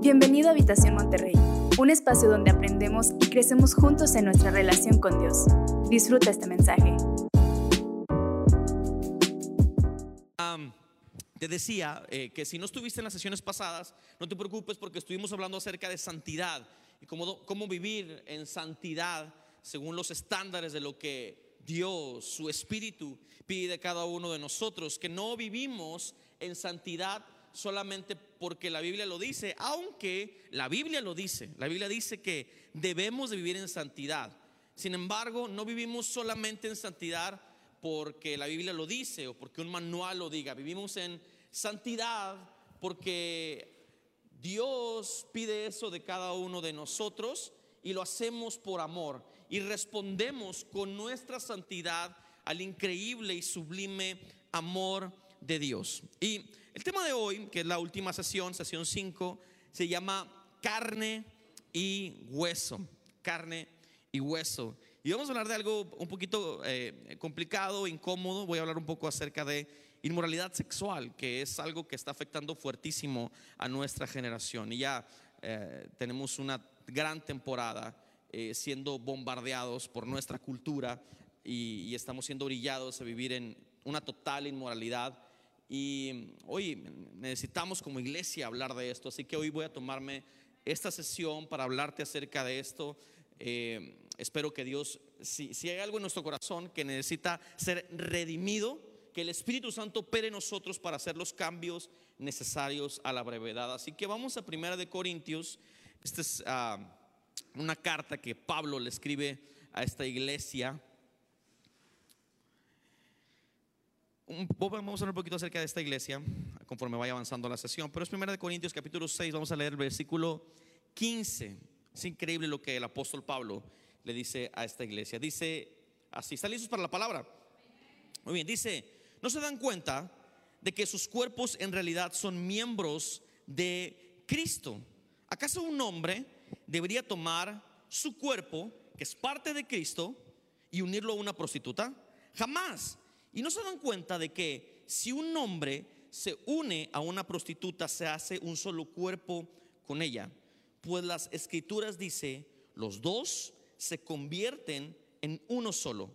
Bienvenido a Habitación Monterrey, un espacio donde aprendemos y crecemos juntos en nuestra relación con Dios. Disfruta este mensaje. te decía eh, que si no estuviste en las sesiones pasadas, no te preocupes porque estuvimos hablando acerca de santidad y cómo, cómo vivir en santidad según los estándares de lo que Dios, su Espíritu, pide de cada uno de nosotros, que no vivimos en santidad solamente porque la Biblia lo dice, aunque la Biblia lo dice. La Biblia dice que debemos de vivir en santidad. Sin embargo, no vivimos solamente en santidad porque la Biblia lo dice o porque un manual lo diga. Vivimos en santidad porque Dios pide eso de cada uno de nosotros y lo hacemos por amor y respondemos con nuestra santidad al increíble y sublime amor de Dios. Y el tema de hoy, que es la última sesión, sesión 5, se llama carne y hueso. Carne y hueso. Y vamos a hablar de algo un poquito eh, complicado, incómodo. Voy a hablar un poco acerca de inmoralidad sexual, que es algo que está afectando fuertísimo a nuestra generación. Y ya eh, tenemos una gran temporada eh, siendo bombardeados por nuestra cultura y, y estamos siendo orillados a vivir en una total inmoralidad y hoy necesitamos como iglesia hablar de esto, así que hoy voy a tomarme esta sesión para hablarte acerca de esto. Eh, espero que Dios, si, si, hay algo en nuestro corazón que necesita ser redimido, que el Espíritu Santo opere en nosotros para hacer los cambios necesarios a la brevedad. Así que vamos a Primera de Corintios. Esta es uh, una carta que Pablo le escribe a esta iglesia Vamos a hablar un poquito acerca de esta iglesia conforme vaya avanzando la sesión, pero es 1 Corintios capítulo 6, vamos a leer el versículo 15. Es increíble lo que el apóstol Pablo le dice a esta iglesia. Dice así, ¿están listos para la palabra? Muy bien, dice, ¿no se dan cuenta de que sus cuerpos en realidad son miembros de Cristo? ¿Acaso un hombre debería tomar su cuerpo, que es parte de Cristo, y unirlo a una prostituta? Jamás. Y no se dan cuenta de que si un hombre se une a una prostituta, se hace un solo cuerpo con ella. Pues las escrituras dice, los dos se convierten en uno solo.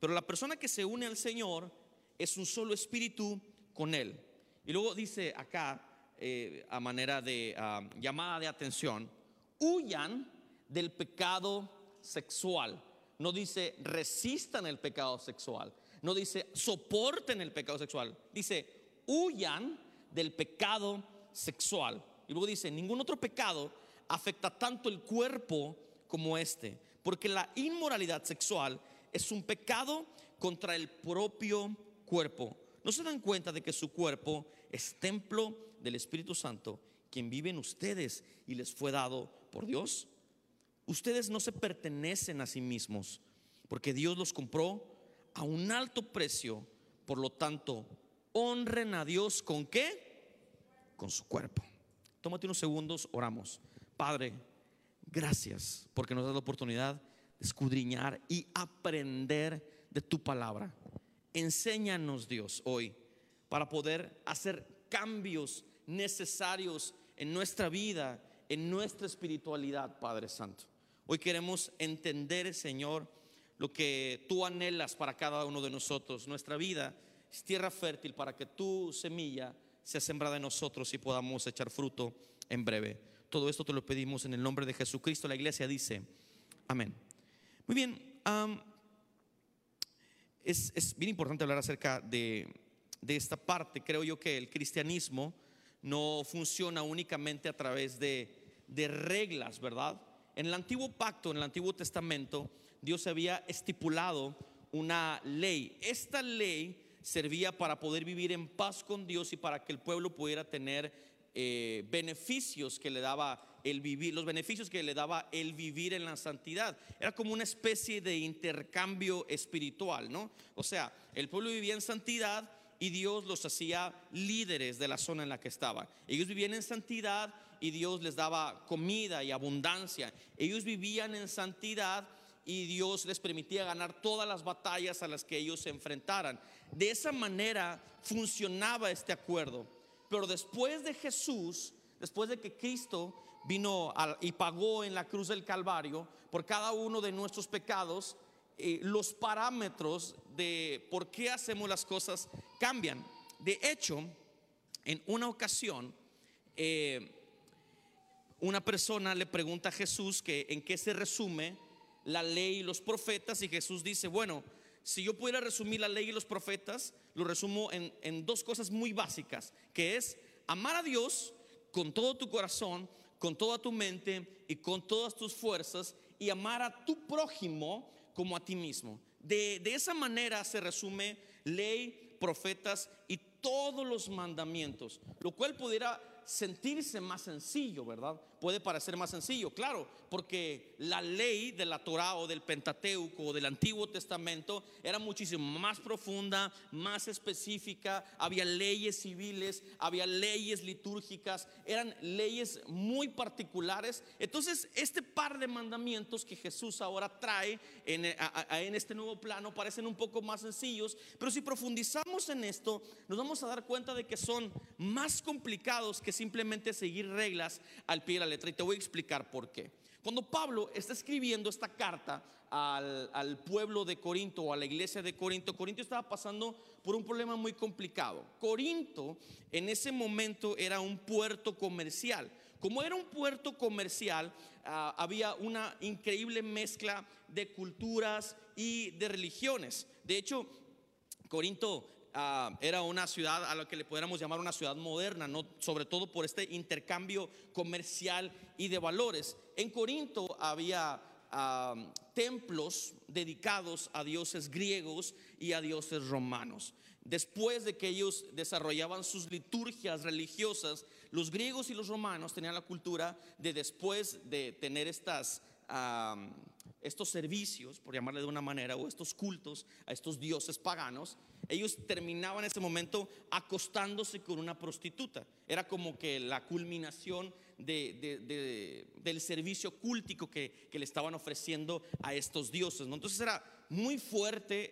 Pero la persona que se une al Señor es un solo espíritu con Él. Y luego dice acá, eh, a manera de ah, llamada de atención, huyan del pecado sexual. No dice resistan el pecado sexual. No dice soporten el pecado sexual. Dice huyan del pecado sexual. Y luego dice, ningún otro pecado afecta tanto el cuerpo como este. Porque la inmoralidad sexual es un pecado contra el propio cuerpo. ¿No se dan cuenta de que su cuerpo es templo del Espíritu Santo, quien vive en ustedes y les fue dado por Dios? Ustedes no se pertenecen a sí mismos, porque Dios los compró a un alto precio. Por lo tanto, honren a Dios con qué? Con su cuerpo. Tómate unos segundos, oramos. Padre, gracias porque nos das la oportunidad de escudriñar y aprender de tu palabra. Enséñanos, Dios, hoy para poder hacer cambios necesarios en nuestra vida, en nuestra espiritualidad, Padre Santo. Hoy queremos entender, Señor, lo que tú anhelas para cada uno de nosotros. Nuestra vida es tierra fértil para que tu semilla sea sembrada en nosotros y podamos echar fruto en breve. Todo esto te lo pedimos en el nombre de Jesucristo. La iglesia dice, amén. Muy bien, es, bien importante hablar acerca de, esta parte. Creo yo que el cristianismo no funciona únicamente a través de, de reglas, ¿verdad? En el antiguo pacto, en el antiguo testamento, Dios había estipulado una ley. Esta ley servía para poder vivir en paz con Dios y para que el pueblo pudiera tener eh, beneficios que le daba el vivir, los beneficios que le daba el vivir en la santidad. Era como una especie de intercambio espiritual, ¿no? O sea, el pueblo vivía en santidad y Dios los hacía líderes de la zona en la que estaban. Ellos vivían en santidad y Dios les daba comida y abundancia. Ellos vivían en santidad y Dios les permitía ganar todas las batallas a las que ellos se enfrentaran. De esa manera funcionaba este acuerdo. Pero después de Jesús, después de que Cristo vino y pagó en la cruz del Calvario por cada uno de nuestros pecados, eh, los parámetros de por qué hacemos las cosas cambian. De hecho, en una ocasión, eh, una persona le pregunta a Jesús que en qué se resume la ley y los profetas y Jesús dice, bueno, si yo pudiera resumir la ley y los profetas, lo resumo en, en dos cosas muy básicas, que es amar a Dios con todo tu corazón, con toda tu mente y con todas tus fuerzas y amar a tu prójimo como a ti mismo. De, de esa manera se resume ley, profetas y todos los mandamientos, lo cual pudiera sentirse más sencillo, ¿verdad? Puede parecer más sencillo, claro, porque la ley de la Torah o del Pentateuco o del Antiguo Testamento era muchísimo más profunda, más específica, había leyes civiles, había leyes litúrgicas, eran leyes muy particulares. Entonces, este par de mandamientos que Jesús ahora trae en, en este nuevo plano parecen un poco más sencillos, pero si profundizamos en esto, nos vamos a dar cuenta de que son más complicados que simplemente seguir reglas al pie de la letra. Y te voy a explicar por qué. Cuando Pablo está escribiendo esta carta al, pueblo de Corinto o a la iglesia de Corinto, Corinto estaba pasando por un problema muy complicado. Corinto en ese momento era un puerto comercial. Como era un puerto comercial, ah, había una increíble mezcla de culturas y de religiones. De hecho, Corinto Ah, era una ciudad a la que le pudiéramos llamar una ciudad moderna, ¿no? sobre todo por este intercambio comercial y de valores. En Corinto había ah, templos dedicados a dioses griegos y a dioses romanos. Después de que ellos desarrollaban sus liturgias religiosas, los griegos y los romanos tenían la cultura de después de tener estas... Ah, estos servicios, por llamarle de una manera, o estos cultos a estos dioses paganos, ellos terminaban en ese momento acostándose con una prostituta. Era como que la culminación del servicio cúltico que, le estaban ofreciendo a estos dioses. ¿no? Entonces era muy fuerte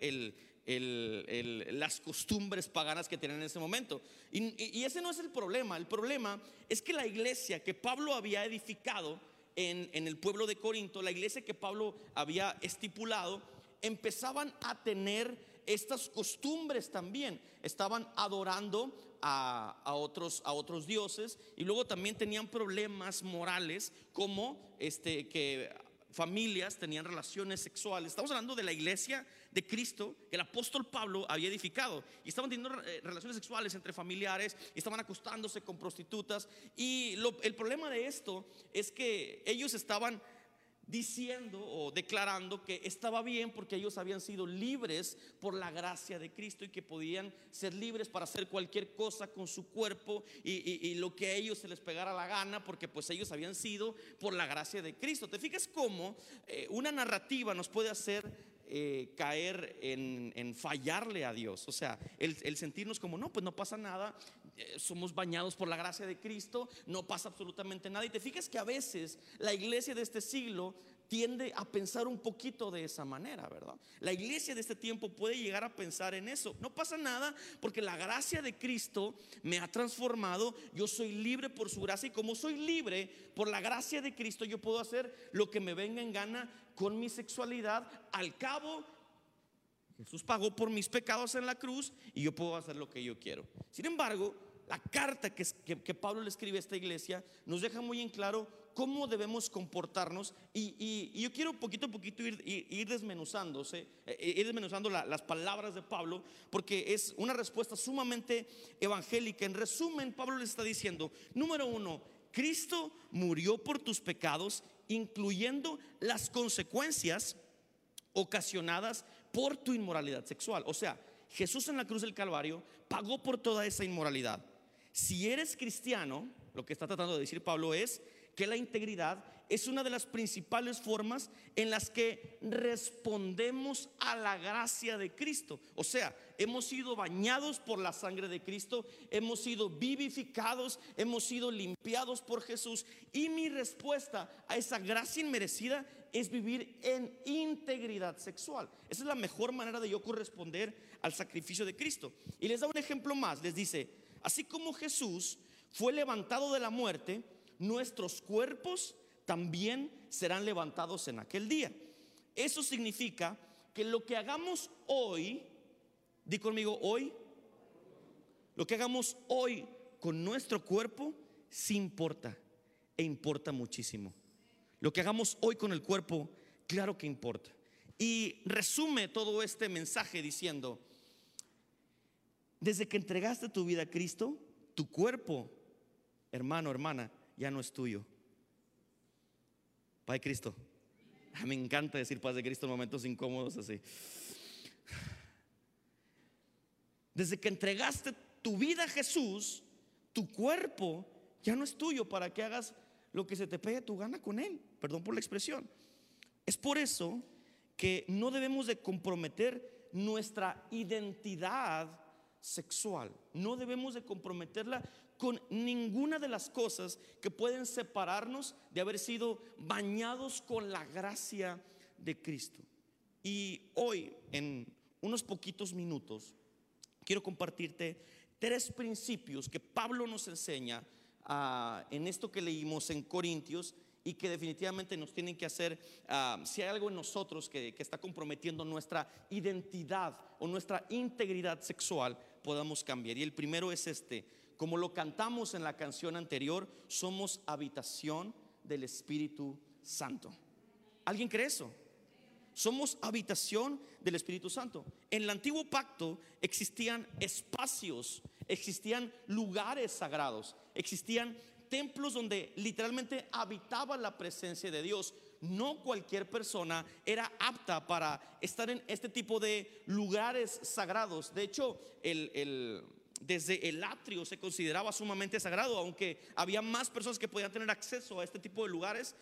las costumbres paganas que tenían en ese momento. Y ese no es el problema. El problema es que la iglesia que Pablo había edificado, en, el pueblo de Corinto, la iglesia que Pablo había estipulado, empezaban a tener estas costumbres también. Estaban adorando a, otros, a otros dioses y luego también tenían problemas morales como este, que familias tenían relaciones sexuales. Estamos hablando de la iglesia de Cristo que el apóstol Pablo había edificado. Y estaban teniendo eh, relaciones sexuales entre familiares, y estaban acostándose con prostitutas. Y el problema de esto es que ellos estaban diciendo o declarando que estaba bien porque ellos habían sido libres por la gracia de Cristo y que podían ser libres para hacer cualquier cosa con su cuerpo y, lo que a ellos se les pegara la gana porque pues ellos habían sido por la gracia de Cristo. ¿Te fijas cómo eh, una narrativa nos puede hacer eh, caer en, fallarle a Dios. O sea, el, sentirnos como, no, pues no pasa nada, eh, somos bañados por la gracia de Cristo, no pasa absolutamente nada. Y te fijas que a veces la iglesia de este siglo tiende a pensar un poquito de esa manera, ¿verdad? La iglesia de este tiempo puede llegar a pensar en eso. No pasa nada porque la gracia de Cristo me ha transformado, yo soy libre por su gracia y como soy libre por la gracia de Cristo, yo puedo hacer lo que me venga en gana con mi sexualidad. Al cabo, Jesús pagó por mis pecados en la cruz y yo puedo hacer lo que yo quiero. Sin embargo, la carta que, que, Pablo le escribe a esta iglesia nos deja muy en claro cómo debemos comportarnos y, yo quiero poquito a poquito ir, desmenuzándose, eh, ir desmenuzando las palabras de Pablo, porque es una respuesta sumamente evangélica. En resumen, Pablo le está diciendo, número uno, Cristo murió por tus pecados, incluyendo las consecuencias ocasionadas por tu inmoralidad sexual. O sea, Jesús en la cruz del Calvario pagó por toda esa inmoralidad. Si eres cristiano, lo que está tratando de decir Pablo es que la integridad es una de las principales formas en las que respondemos a la gracia de Cristo. O sea, hemos sido bañados por la sangre de Cristo, hemos sido vivificados, hemos sido limpiados por Jesús. Y mi respuesta a esa gracia inmerecida es vivir en integridad sexual. Esa es la mejor manera de yo corresponder al sacrificio de Cristo. Y les da un ejemplo más, les dice, así como Jesús fue levantado de la muerte, nuestros cuerpos también serán levantados en aquel día. Eso significa que lo que hagamos hoy, di conmigo hoy, lo que hagamos hoy con nuestro cuerpo, sí importa e importa muchísimo. Lo que hagamos hoy con el cuerpo, claro que importa. Y resume todo este mensaje diciendo, desde que entregaste tu vida a Cristo, tu cuerpo, hermano, hermana, ya no es tuyo. Padre Cristo. Ah, me encanta decir paz de Cristo en momentos incómodos así. Desde que entregaste tu vida a Jesús, tu cuerpo ya no es tuyo para que hagas lo que se te pegue tu gana con él. Perdón por la expresión. Es por eso que no debemos de comprometer nuestra identidad sexual. No debemos de comprometerla con ninguna de las cosas que pueden separarnos de haber sido bañados con la gracia de Cristo. Y hoy, en unos poquitos minutos, quiero compartirte tres principios que Pablo nos enseña ah, en esto que leímos en Corintios y que definitivamente nos tienen que hacer, ah, si hay algo en nosotros que, que está comprometiendo nuestra identidad o nuestra integridad sexual, podamos cambiar. Y el primero es este, como lo cantamos en la canción anterior, somos habitación del Espíritu Santo. ¿Alguien cree eso? Somos habitación del Espíritu Santo. En el antiguo pacto existían espacios, existían lugares sagrados, existían templos donde literalmente habitaba la presencia de Dios. No cualquier persona era apta para estar en este tipo de lugares sagrados. De hecho, el, desde el atrio se consideraba sumamente sagrado, aunque había más personas que podían tener acceso a este tipo de lugares,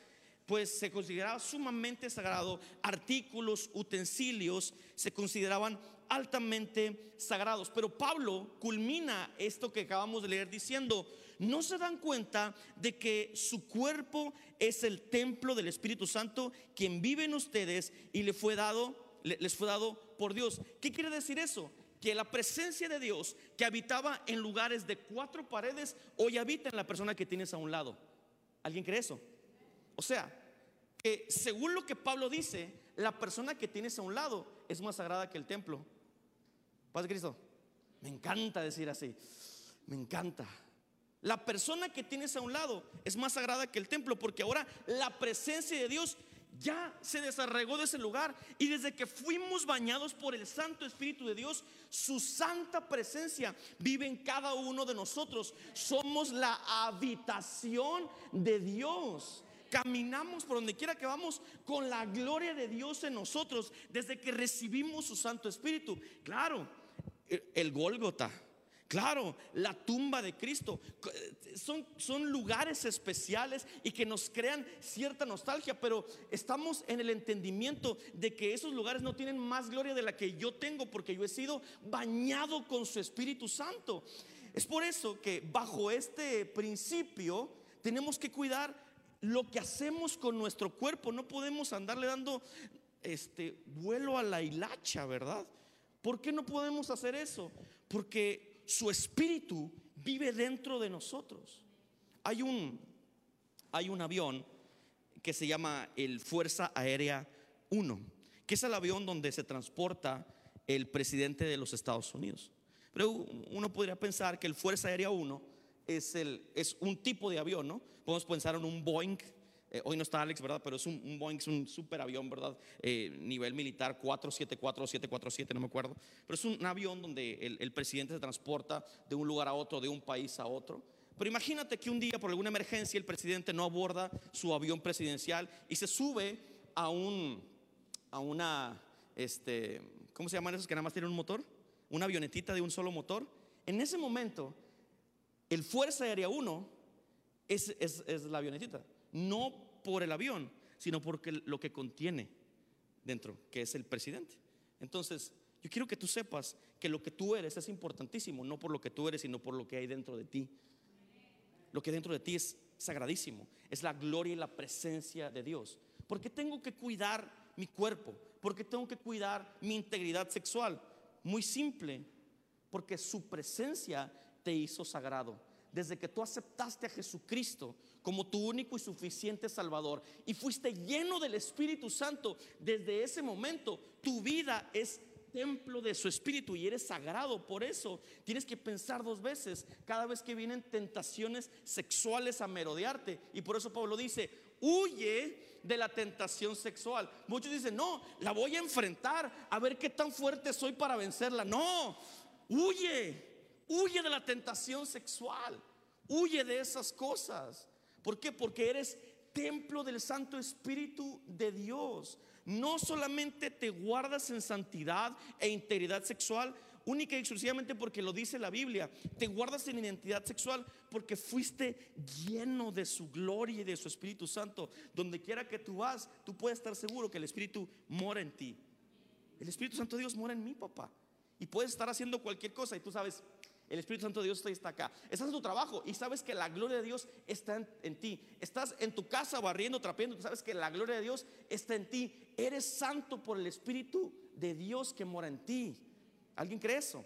pues se consideraba sumamente sagrado. Artículos, utensilios se consideraban altamente sagrados. Pero Pablo culmina esto que acabamos de leer diciendo, no se dan cuenta de que su cuerpo es el templo del Espíritu Santo, quien vive en ustedes y le fue dado, les fue dado por Dios. ¿Qué quiere decir eso? Que la presencia de Dios que habitaba en lugares de cuatro paredes hoy habita en la persona que tienes a un lado. ¿Alguien cree eso? O sea, que según lo que Pablo dice, la persona que tienes a un lado es más sagrada que el templo. Padre Cristo, me encanta decir así, me encanta. La persona que tienes a un lado es más sagrada que el templo porque ahora la presencia de Dios ya se desarregó de ese lugar. Y desde que fuimos bañados por el Santo Espíritu de Dios, su santa presencia vive en cada uno de nosotros. Somos la habitación de Dios. Caminamos por donde quiera que vamos con la gloria de Dios en nosotros desde que recibimos su Santo Espíritu. Claro, el Gólgota Claro, la tumba de Cristo son, son lugares especiales y que nos crean cierta nostalgia, pero estamos en el entendimiento de que esos lugares no tienen más gloria de la que yo tengo porque yo he sido bañado con su Espíritu Santo. Es por eso que bajo este principio tenemos que cuidar lo que hacemos con nuestro cuerpo. No podemos andarle dando este vuelo a la hilacha, ¿verdad? ¿Por qué no podemos hacer eso? Porque su espíritu vive dentro de nosotros. Hay un, hay un avión que se llama el Fuerza Aérea 1, que es el avión donde se transporta el presidente de los Estados Unidos. Pero uno podría pensar que el Fuerza Aérea 1 es, el, es un tipo de avión, ¿no? Podemos pensar en un Boeing eh, hoy no está Alex, ¿verdad? Pero es un, Boeing, es un super avión, ¿verdad? Eh, nivel militar 474 747, no me acuerdo. Pero es un avión donde el, el presidente se transporta de un lugar a otro, de un país a otro. Pero imagínate que un día por alguna emergencia el presidente no aborda su avión presidencial y se sube a un a una este, ¿cómo se llaman esos que nada más tienen un motor? Una avionetita de un solo motor. En ese momento el Fuerza Aérea 1 es, es, es la avionetita, no por el avión, sino porque lo que contiene dentro, que es el presidente. Entonces, yo quiero que tú sepas que lo que tú eres es importantísimo, no por lo que tú eres, sino por lo que hay dentro de ti. Lo que dentro de ti es sagradísimo, es la gloria y la presencia de Dios. ¿Por qué tengo que cuidar mi cuerpo? ¿Por qué tengo que cuidar mi integridad sexual? Muy simple, porque su presencia te hizo sagrado. Desde que tú aceptaste a Jesucristo como tu único y suficiente Salvador y fuiste lleno del Espíritu Santo, desde ese momento tu vida es templo de su espíritu y eres sagrado. Por eso tienes que pensar dos veces cada vez que vienen tentaciones sexuales a merodearte. Y por eso Pablo dice, huye de la tentación sexual. Muchos dicen, no, la voy a enfrentar, a ver qué tan fuerte soy para vencerla. No, huye, huye de la tentación sexual, huye de esas cosas. ¿Por qué? Porque eres templo del Santo Espíritu de Dios no solamente te guardas en santidad e integridad sexual, única y exclusivamente porque lo dice la Biblia. Te guardas en identidad sexual porque fuiste lleno de su gloria y de su Espíritu Santo. Donde quiera que tú vas, tú puedes estar seguro que el Espíritu mora en ti. El Espíritu Santo de Dios mora en mí, papá. Y puedes estar haciendo cualquier cosa y tú sabes, el Espíritu Santo de Dios está acá. Estás en tu trabajo y sabes que la gloria de Dios está en, ti. Estás en tu casa barriendo, trapeando, sabes que la gloria de Dios está en ti. Eres santo por el Espíritu de Dios que mora en ti. ¿Alguien cree eso?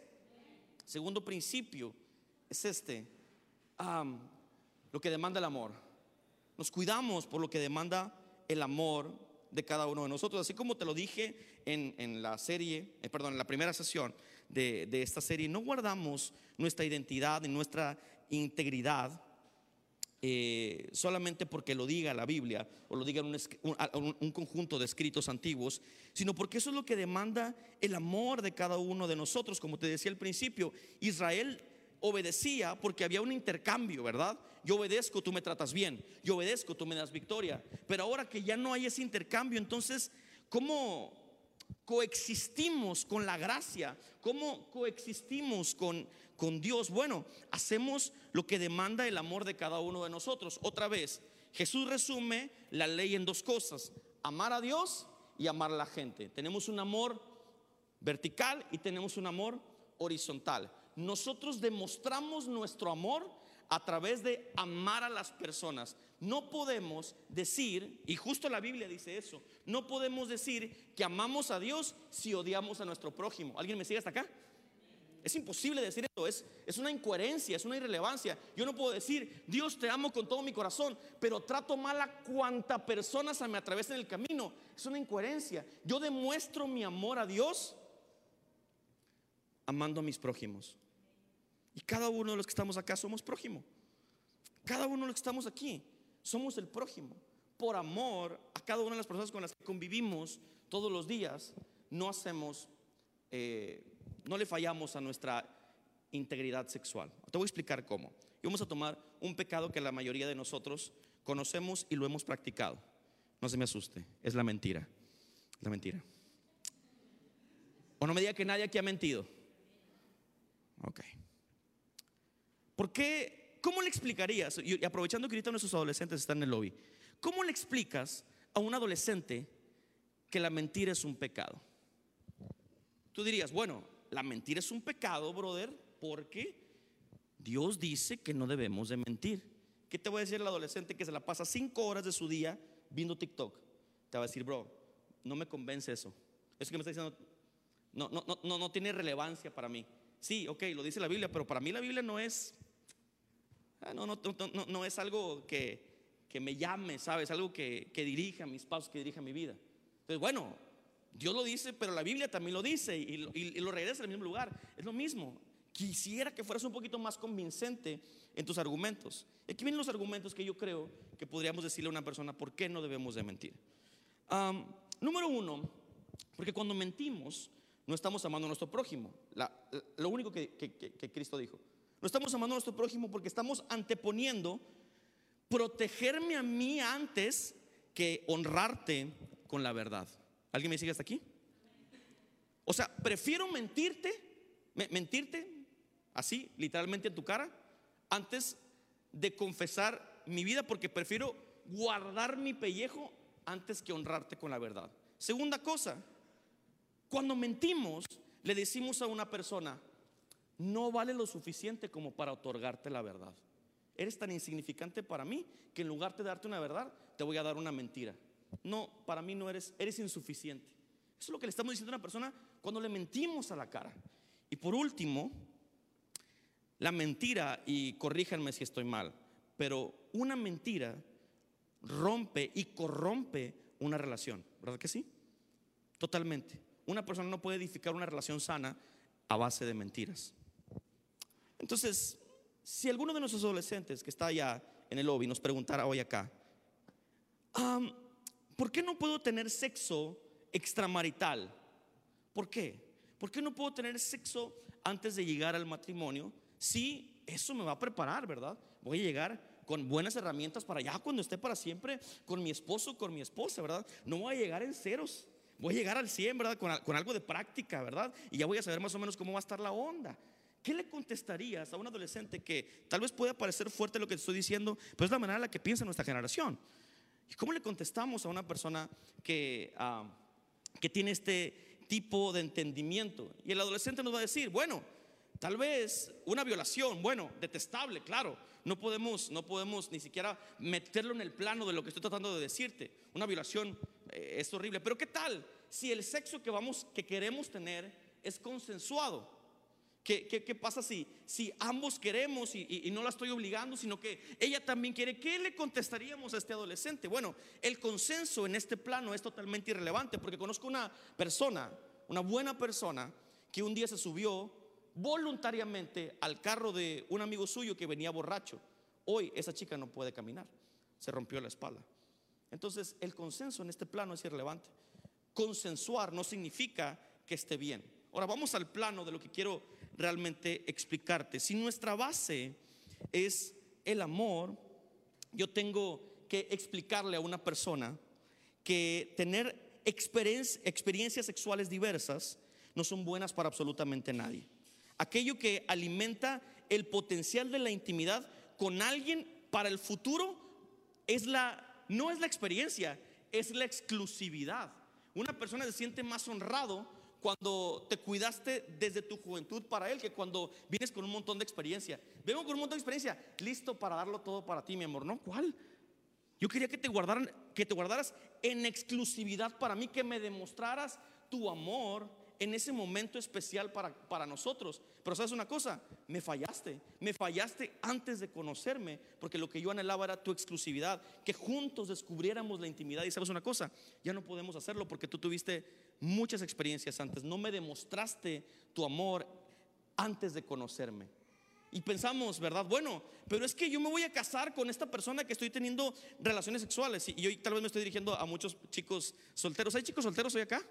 Segundo principio es este. lo que demanda el amor. Nos cuidamos por lo que demanda el amor de cada uno de nosotros. Así como te lo dije en, la serie, eh, perdón, en la primera sesión de, esta serie, no guardamos nuestra identidad y nuestra integridad eh, solamente porque lo diga la Biblia o lo diga un, un, conjunto de escritos antiguos, sino porque eso es lo que demanda el amor de cada uno de nosotros. Como te decía al principio, Israel obedecía porque había un intercambio, ¿verdad? Yo obedezco, tú me tratas bien, yo obedezco, tú me das victoria. Pero ahora que ya no hay ese intercambio, entonces, ¿cómo coexistimos con la gracia? ¿Cómo coexistimos con, con Dios? Bueno, hacemos lo que demanda el amor de cada uno de nosotros. Otra vez, Jesús resume la ley en dos cosas, amar a Dios y amar a la gente. Tenemos un amor vertical y tenemos un amor horizontal. Nosotros demostramos nuestro amor a través de amar a las personas. No podemos decir, y justo la Biblia dice eso, no podemos decir que amamos a Dios si odiamos a nuestro prójimo. ¿Alguien me sigue hasta acá? Es imposible decir eso, es, es una incoherencia, es una irrelevancia. Yo no puedo decir, Dios te amo con todo mi corazón, pero trato mal a cuanta personas se me atraviesen el camino. Es una incoherencia. Yo demuestro mi amor a Dios amando a mis prójimos. Y cada uno de los que estamos acá somos prójimo. Cada uno de los que estamos aquí somos el prójimo. Por amor a cada una de las personas con las que convivimos todos los días, no hacemos, eh, no le fallamos a nuestra integridad sexual. Te voy a explicar cómo. Y vamos a tomar un pecado que la mayoría de nosotros conocemos y lo hemos practicado. No se me asuste, es la mentira. La mentira. O no me diga que nadie aquí ha mentido. Ok. ¿Por qué? ¿Cómo le explicarías? Y aprovechando que ahorita nuestros adolescentes están en el lobby, ¿cómo le explicas a un adolescente que la mentira es un pecado? Tú dirías, bueno, la mentira es un pecado, brother, porque Dios dice que no debemos de mentir. ¿Qué te voy a decir el adolescente que se la pasa cinco horas de su día viendo TikTok? Te va a decir, bro, no me convence eso. Eso que me está diciendo no, no, no, no tiene relevancia para mí. Sí, ok, lo dice la Biblia, pero para mí la Biblia no es no, no, no, es algo que, me llame, ¿sabes? Algo que, dirija mis pasos, que dirija mi vida. Entonces, bueno, Dios lo dice, pero la Biblia también lo dice y, lo regresa al mismo lugar. Es lo mismo. Quisiera que fueras un poquito más convincente en tus argumentos. Aquí vienen los argumentos que yo creo que podríamos decirle a una persona por qué no debemos de mentir. número uno, porque cuando mentimos no estamos amando a nuestro prójimo. lo único que Cristo dijo. No estamos amando a nuestro prójimo porque estamos anteponiendo protegerme a mí antes que honrarte con la verdad. ¿Alguien me sigue hasta aquí? O sea, prefiero mentirte, mentirte así, literalmente en tu cara, antes de confesar mi vida porque prefiero guardar mi pellejo antes que honrarte con la verdad. Segunda cosa, cuando mentimos, le decimos a una persona, no vale lo suficiente como para otorgarte la verdad. Eres tan insignificante para mí que en lugar de darte una verdad, te voy a dar una mentira. No, para mí no eres, eres insuficiente. Eso es lo que le estamos diciendo a una persona cuando le mentimos a la cara. Y por último, la mentira, y corríjanme si estoy mal, pero una mentira rompe y corrompe una relación, ¿verdad que sí? Totalmente. Una persona no puede edificar una relación sana a base de mentiras. Entonces, si alguno de nuestros adolescentes que está allá en el lobby nos preguntara hoy acá, ¿por qué no puedo tener sexo extramarital? ¿Por qué? ¿Por qué no puedo tener sexo antes de llegar al matrimonio? Si eso me va a preparar, ¿verdad? Voy a llegar con buenas herramientas para allá cuando esté para siempre con mi esposo, con mi esposa, ¿verdad? No voy a llegar en ceros, voy a llegar al 100, ¿verdad? Con, con algo de práctica, ¿verdad? Y ya voy a saber más o menos cómo va a estar la onda. ¿Qué le contestarías a un adolescente que tal vez pueda parecer fuerte lo que te estoy diciendo, pero es la manera en la que piensa nuestra generación? ¿Y cómo le contestamos a una persona que, ah, que tiene este tipo de entendimiento? Y el adolescente nos va a decir, bueno, tal vez una violación, bueno, detestable, claro. No podemos, no podemos ni siquiera meterlo en el plano de lo que estoy tratando de decirte. Una violación eh, es horrible. Pero ¿qué tal si el sexo que vamos, que queremos tener es consensuado? ¿Qué, pasa si, si ambos queremos y, no la estoy obligando, sino que ella también quiere? ¿Qué le contestaríamos a este adolescente? Bueno, el consenso en este plano es totalmente irrelevante porque conozco una persona, una buena persona, que un día se subió voluntariamente al carro de un amigo suyo que venía borracho. Hoy esa chica no puede caminar, se rompió la espalda. Entonces, el consenso en este plano es irrelevante. Consensuar no significa que esté bien. Ahora vamos al plano de lo que quiero realmente explicarte. Si nuestra base es el amor, yo tengo que explicarle a una persona que tener experiencias sexuales diversas no son buenas para absolutamente nadie. Aquello que alimenta el potencial de la intimidad con alguien para el futuro es la no es la experiencia, es la exclusividad. Una persona se siente más honrado cuando te cuidaste desde tu juventud para Él que cuando vienes con un montón de experiencia. Vengo con un montón de experiencia, listo para darlo todo para ti, mi amor. ¿No? ¿Cuál? Yo quería que te guardaran, que te guardaras en exclusividad para mí, que me demostraras tu amor en ese momento especial para, para nosotros. Pero sabes una cosa, me fallaste, me fallaste antes de conocerme, porque lo que yo anhelaba era tu exclusividad, que juntos descubriéramos la intimidad. Y sabes una cosa, ya no podemos hacerlo porque tú tuviste muchas experiencias antes, no me demostraste tu amor antes de conocerme. Y pensamos, ¿verdad? Bueno, pero es que yo me voy a casar con esta persona que estoy teniendo relaciones sexuales. Y hoy tal vez me estoy dirigiendo a muchos chicos solteros. ¿Hay chicos solteros hoy acá?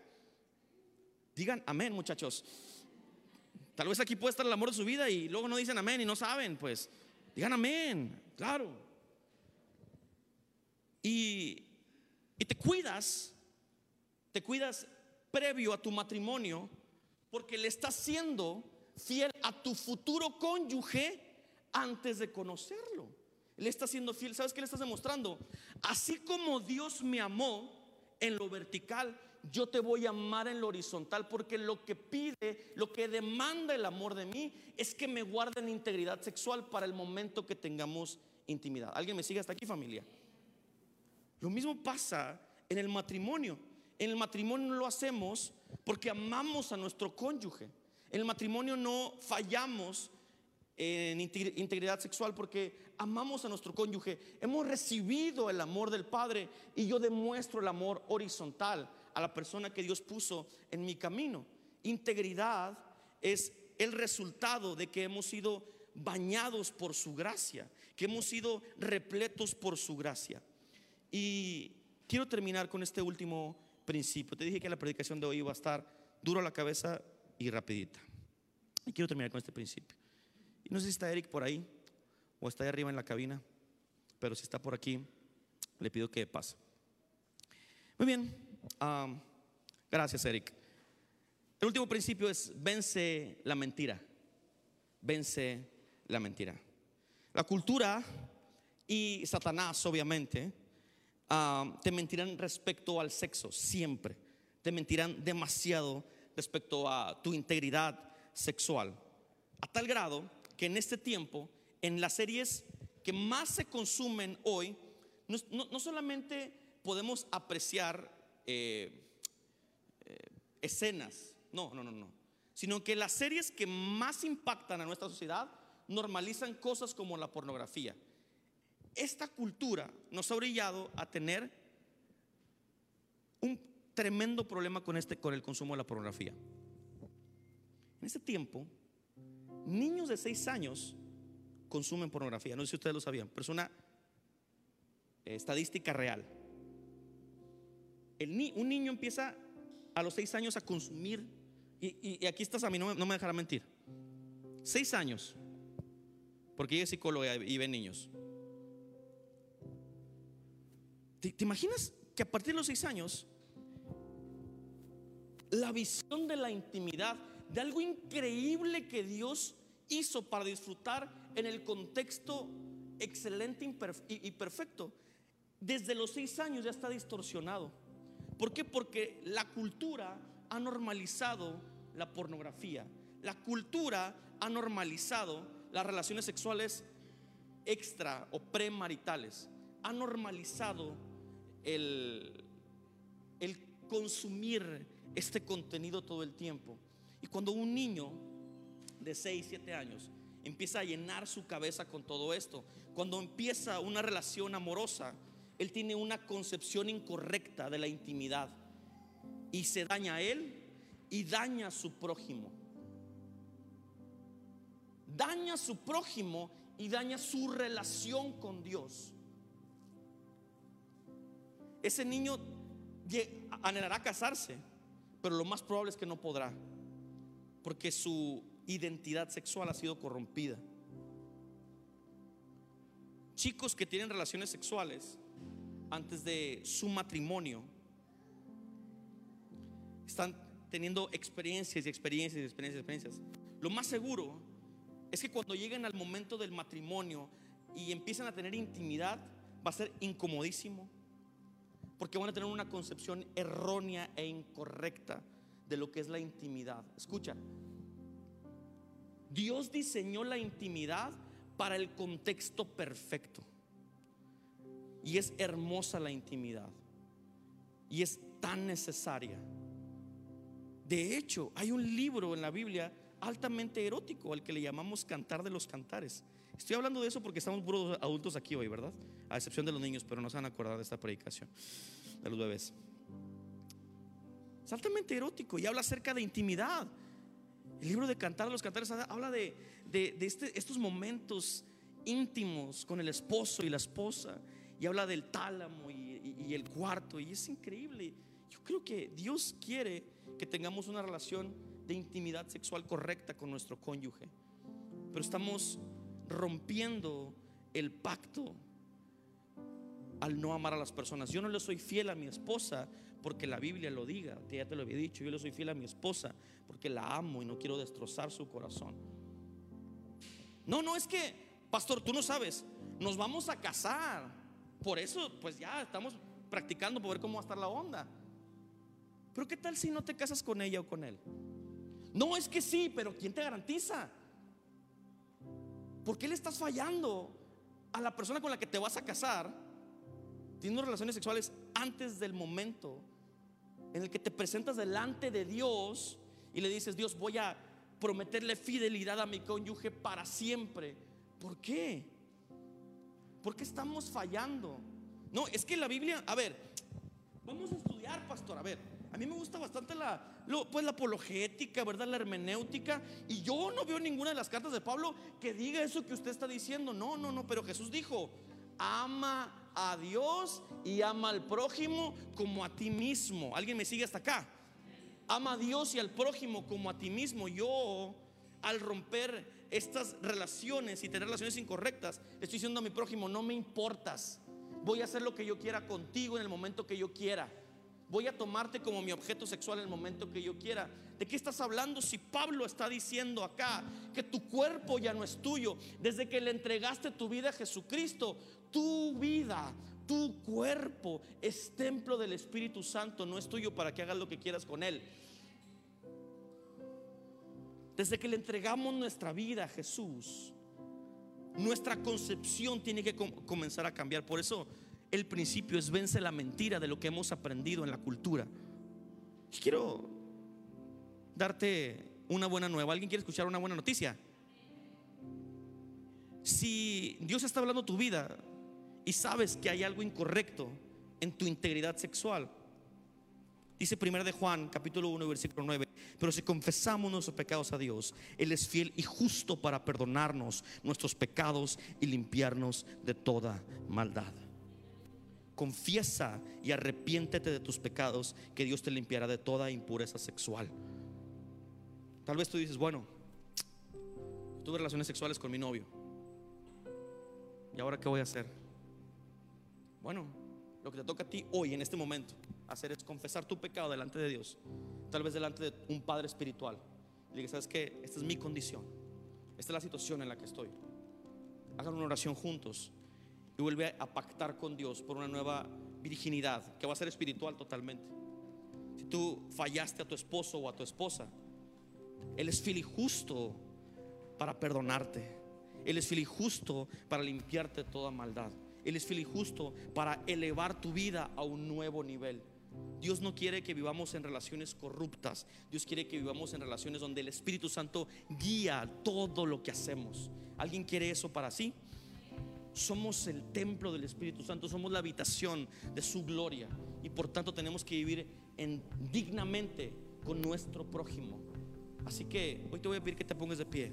Digan amén, muchachos. Tal vez aquí puede estar el amor de su vida y luego no dicen amén y no saben, pues. Digan amén, claro. Y, y te cuidas, te cuidas previo a tu matrimonio porque le estás siendo fiel a tu futuro cónyuge antes de conocerlo. Le estás siendo fiel. ¿Sabes qué le estás demostrando? Así como Dios me amó en lo vertical, yo te voy a amar en lo horizontal porque lo que pide, lo que demanda el amor de mí es que me guarden integridad sexual para el momento que tengamos intimidad. ¿Alguien me sigue hasta aquí familia? Lo mismo pasa en el matrimonio. En el matrimonio no lo hacemos porque amamos a nuestro cónyuge. En el matrimonio no fallamos en integridad sexual porque amamos a nuestro cónyuge. Hemos recibido el amor del Padre y yo demuestro el amor horizontal a la persona que Dios puso en mi camino. Integridad es el resultado de que hemos sido bañados por su gracia, que hemos sido repletos por su gracia. Y quiero terminar con este último principio. Te dije que la predicación de hoy iba a estar duro a la cabeza y rapidita. Y quiero terminar con este principio. Y no sé si está Eric por ahí o está ahí arriba en la cabina, pero si está por aquí, le pido que pase. Muy bien, gracias Eric. El último principio es vence la mentira. Vence la mentira. La cultura y Satanás, obviamente, te mentirán respecto al sexo, siempre. Te mentirán demasiado respecto a tu integridad sexual. A tal grado que en este tiempo, en las series que más se consumen hoy, no, solamente podemos apreciar eh, eh, escenas, no, no, no, no, sino que las series que más impactan a nuestra sociedad normalizan cosas como la pornografía. Esta cultura nos ha brillado a tener un tremendo problema con, este, con el consumo de la pornografía. En ese tiempo, niños de 6 años consumen pornografía. No sé si ustedes lo sabían, pero es una eh, estadística real. Un niño empieza a los 6 años a consumir, y, aquí estás a mí, no, me dejará mentir. 6 años, porque ella es psicóloga y ve niños. ¿Te, imaginas que a partir de los 6 años, la visión de la intimidad, de algo increíble que Dios hizo para disfrutar en el contexto excelente y perfecto, desde los seis años ya está distorsionado. ¿Por qué? Porque la cultura ha normalizado la pornografía. La cultura ha normalizado las relaciones sexuales extra o premaritales. Ha normalizado el, consumir este contenido todo el tiempo. Y cuando un niño de 6, 7 años empieza a llenar su cabeza con todo esto, cuando empieza una relación amorosa, él tiene una concepción incorrecta de la intimidad y se daña a él y daña a su prójimo. Daña a su prójimo y daña su relación con Dios. Ese niño anhelará casarse, pero lo más probable es que no podrá, porque su identidad sexual ha sido corrompida. Chicos que tienen relaciones sexuales antes de su matrimonio están teniendo experiencias y experiencias y experiencias experiencias. Lo más seguro es que cuando lleguen al momento del matrimonio y empiezan a tener intimidad, va a ser incomodísimo. Porque van a tener una concepción errónea e incorrecta de lo que es la intimidad. Escucha, Dios diseñó la intimidad para el contexto perfecto. Y es hermosa la intimidad. Y es tan necesaria. De hecho, hay un libro en la Biblia altamente erótico al que le llamamos Cantar de los Cantares. Estoy hablando de eso porque estamos puros adultos aquí hoy, ¿verdad? A excepción de los niños, pero no se van a acordar de esta predicación, de los bebés. Es altamente erótico y habla acerca de intimidad. El libro de Cantar de los Cantares habla de, este, estos momentos íntimos con el esposo y la esposa y habla del tálamo y, el cuarto y es increíble. Yo creo que Dios quiere que tengamos una relación de intimidad sexual correcta con nuestro cónyuge, pero estamos rompiendo el pacto al no amar a las personas. Yo no le soy fiel a mi esposa porque la Biblia lo diga, ya te lo había dicho, yo le soy fiel a mi esposa porque la amo y no quiero destrozar su corazón. No, no es que, pastor, tú no sabes, nos vamos a casar. Por eso, pues ya estamos practicando para ver cómo va a estar la onda. Pero ¿qué tal si no te casas con ella o con él? No, es que sí, pero ¿quién te garantiza? ¿Por qué le estás fallando a la persona con la que te vas a casar? Teniendo relaciones sexuales antes del momento en el que te presentas delante de Dios y le dices, Dios, voy a prometerle fidelidad a mi cónyuge para siempre. ¿Por qué? ¿Por qué estamos fallando? No, es que la Biblia, a ver, vamos a estudiar, pastor, a ver, a mí me gusta bastante la, pues la apologética, ¿verdad? La hermenéutica. Y yo no veo ninguna de las cartas de Pablo que diga eso que usted está diciendo. No, no, no, pero Jesús dijo, ama a Dios y ama al prójimo como a ti mismo. ¿Alguien me sigue hasta acá? Ama a Dios y al prójimo como a ti mismo. Yo, al romper estas relaciones y tener relaciones incorrectas, estoy diciendo a mi prójimo, no me importas. Voy a hacer lo que yo quiera contigo en el momento que yo quiera. Voy a tomarte como mi objeto sexual en el momento que yo quiera. ¿De qué estás hablando si Pablo está diciendo acá que tu cuerpo ya no es tuyo? Desde que le entregaste tu vida a Jesucristo, tu vida, tu cuerpo es templo del Espíritu Santo, no es tuyo para que hagas lo que quieras con él. Desde que le entregamos nuestra vida a Jesús, nuestra concepción tiene que comenzar a cambiar. Por eso el principio es vence la mentira de lo que hemos aprendido en la cultura. quiero darte una buena nueva. ¿Alguien quiere escuchar una buena noticia? Si Dios está hablando tu vida y sabes que hay algo incorrecto en tu integridad sexual, Dice 1 de Juan, capítulo 1, versículo 9. Pero si confesamos nuestros pecados a Dios, Él es fiel y justo para perdonarnos nuestros pecados y limpiarnos de toda maldad. Confiesa y arrepiéntete de tus pecados, que Dios te limpiará de toda impureza sexual. Tal vez tú dices, bueno, tuve relaciones sexuales con mi novio. ¿Y ahora qué voy a hacer? Bueno, lo que te toca a ti hoy, en este momento, hacer es confesar tu pecado delante de Dios, tal vez delante de un Padre espiritual. Y le ¿sabes qué? Esta es mi condición. Esta es la situación en la que estoy. Hagan una oración juntos y vuelve a pactar con Dios por una nueva virginidad que va a ser espiritual totalmente. Si tú fallaste a tu esposo o a tu esposa, Él es fiel justo para perdonarte. Él es fiel justo para limpiarte toda maldad. Él es fiel justo para elevar tu vida a un nuevo nivel. Dios no quiere que vivamos en relaciones corruptas. Dios quiere que vivamos en relaciones donde el Espíritu Santo guía todo lo que hacemos. ¿Alguien quiere eso para sí? Somos el templo del Espíritu Santo, somos la habitación de su gloria y por tanto tenemos que vivir en, dignamente con nuestro prójimo. Así que hoy te voy a pedir que te pongas de pie.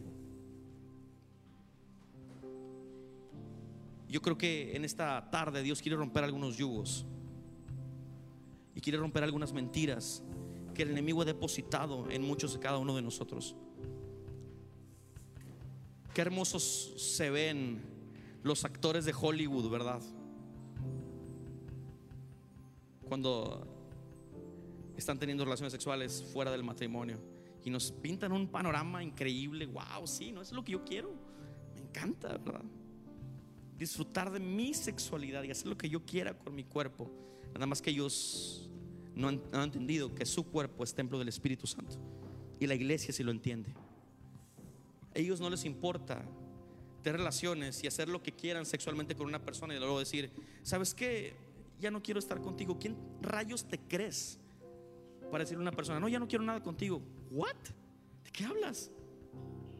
Yo creo que en esta tarde Dios quiere romper algunos yugos y quiere romper algunas mentiras que el enemigo ha depositado en muchos de cada uno de nosotros. Qué hermosos se ven los actores de Hollywood, ¿verdad? Cuando están teniendo relaciones sexuales fuera del matrimonio y nos pintan un panorama increíble, wow, sí, no es lo que yo quiero. Me encanta, ¿verdad? Disfrutar de mi sexualidad y hacer lo que yo quiera con mi cuerpo. Nada más que ellos no han, entendido que su cuerpo es templo del Espíritu Santo. Y la iglesia sí lo entiende. A ellos no les importa tener relaciones y hacer lo que quieran sexualmente con una persona y luego decir, ¿sabes qué? Ya no quiero estar contigo. ¿Quién rayos te crees? Para decirle a una persona, no, ya no quiero nada contigo. ¿What? ¿De qué hablas?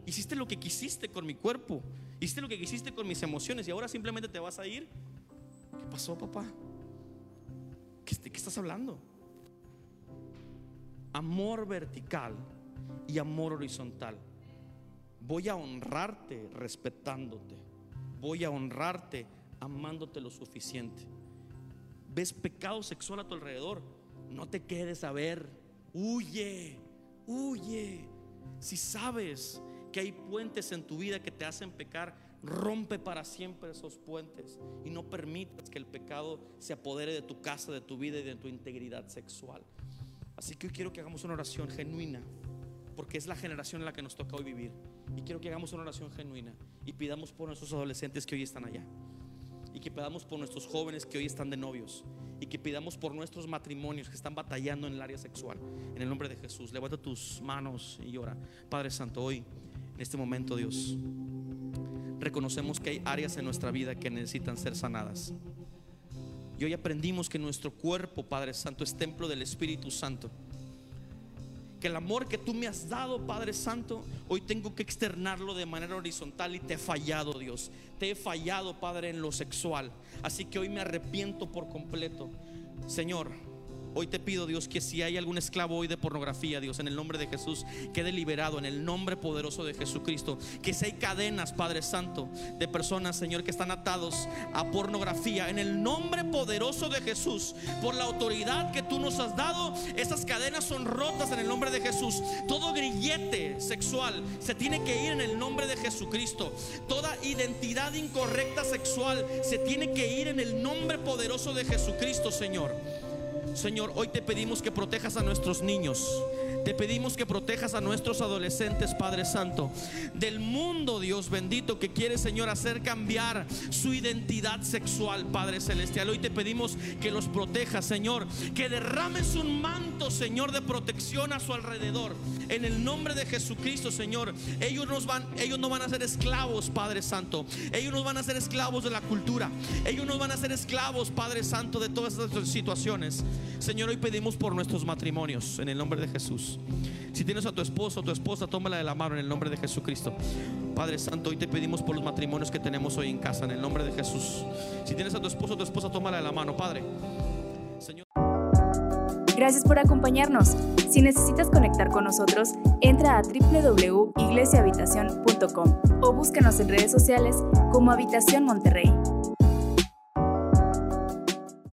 Hiciste lo que quisiste con mi cuerpo. Hiciste lo que quisiste con mis emociones y ahora simplemente te vas a ir. ¿Qué pasó, papá? ¿De qué estás hablando? amor vertical y amor horizontal. Voy a honrarte respetándote. Voy a honrarte amándote lo suficiente. ¿Ves pecado sexual a tu alrededor? No te quedes a ver. Huye, huye. Si sabes que hay puentes en tu vida que te hacen pecar, rompe para siempre esos puentes y no permitas que el pecado se apodere de tu casa, de tu vida y de tu integridad sexual. Así que hoy quiero que hagamos una oración genuina, porque es la generación en la que nos toca hoy vivir. Y quiero que hagamos una oración genuina y pidamos por nuestros adolescentes que hoy están allá. Y que pidamos por nuestros jóvenes que hoy están de novios. Y que pidamos por nuestros matrimonios que están batallando en el área sexual. En el nombre de Jesús, levanta tus manos y llora. Padre Santo, hoy, en este momento, Dios, reconocemos que hay áreas en nuestra vida que necesitan ser sanadas. Y hoy aprendimos que nuestro cuerpo, Padre Santo, es templo del Espíritu Santo. Que el amor que tú me has dado, Padre Santo, hoy tengo que externarlo de manera horizontal y te he fallado, Dios. Te he fallado, Padre, en lo sexual. Así que hoy me arrepiento por completo. Señor, Hoy te pido, Dios, que si hay algún esclavo hoy de pornografía, Dios, en el nombre de Jesús, quede liberado en el nombre poderoso de Jesucristo. Que si hay cadenas, Padre Santo, de personas, Señor, que están atados a pornografía, en el nombre poderoso de Jesús, por la autoridad que tú nos has dado, esas cadenas son rotas en el nombre de Jesús. Todo grillete sexual se tiene que ir en el nombre de Jesucristo. Toda identidad incorrecta sexual se tiene que ir en el nombre poderoso de Jesucristo, Señor. Señor, hoy te pedimos que protejas a nuestros niños. Te pedimos que protejas a nuestros adolescentes, Padre Santo, del mundo, Dios bendito, que quiere, Señor, hacer cambiar su identidad sexual, Padre Celestial. Hoy te pedimos que los protejas, Señor, que derrames un manto, Señor, de protección a su alrededor. En el nombre de Jesucristo, Señor, ellos, van, ellos no van a ser esclavos, Padre Santo. Ellos no van a ser esclavos de la cultura. Ellos no van a ser esclavos, Padre Santo, de todas estas situaciones. Señor, hoy pedimos por nuestros matrimonios en el nombre de Jesús. Si tienes a tu esposo o tu esposa, tómala de la mano en el nombre de Jesucristo. Padre Santo, hoy te pedimos por los matrimonios que tenemos hoy en casa en el nombre de Jesús. Si tienes a tu esposo o tu esposa, tómala de la mano, Padre. Señor. Gracias por acompañarnos. Si necesitas conectar con nosotros, entra a www.iglesiahabitacion.com o búscanos en redes sociales como Habitación Monterrey.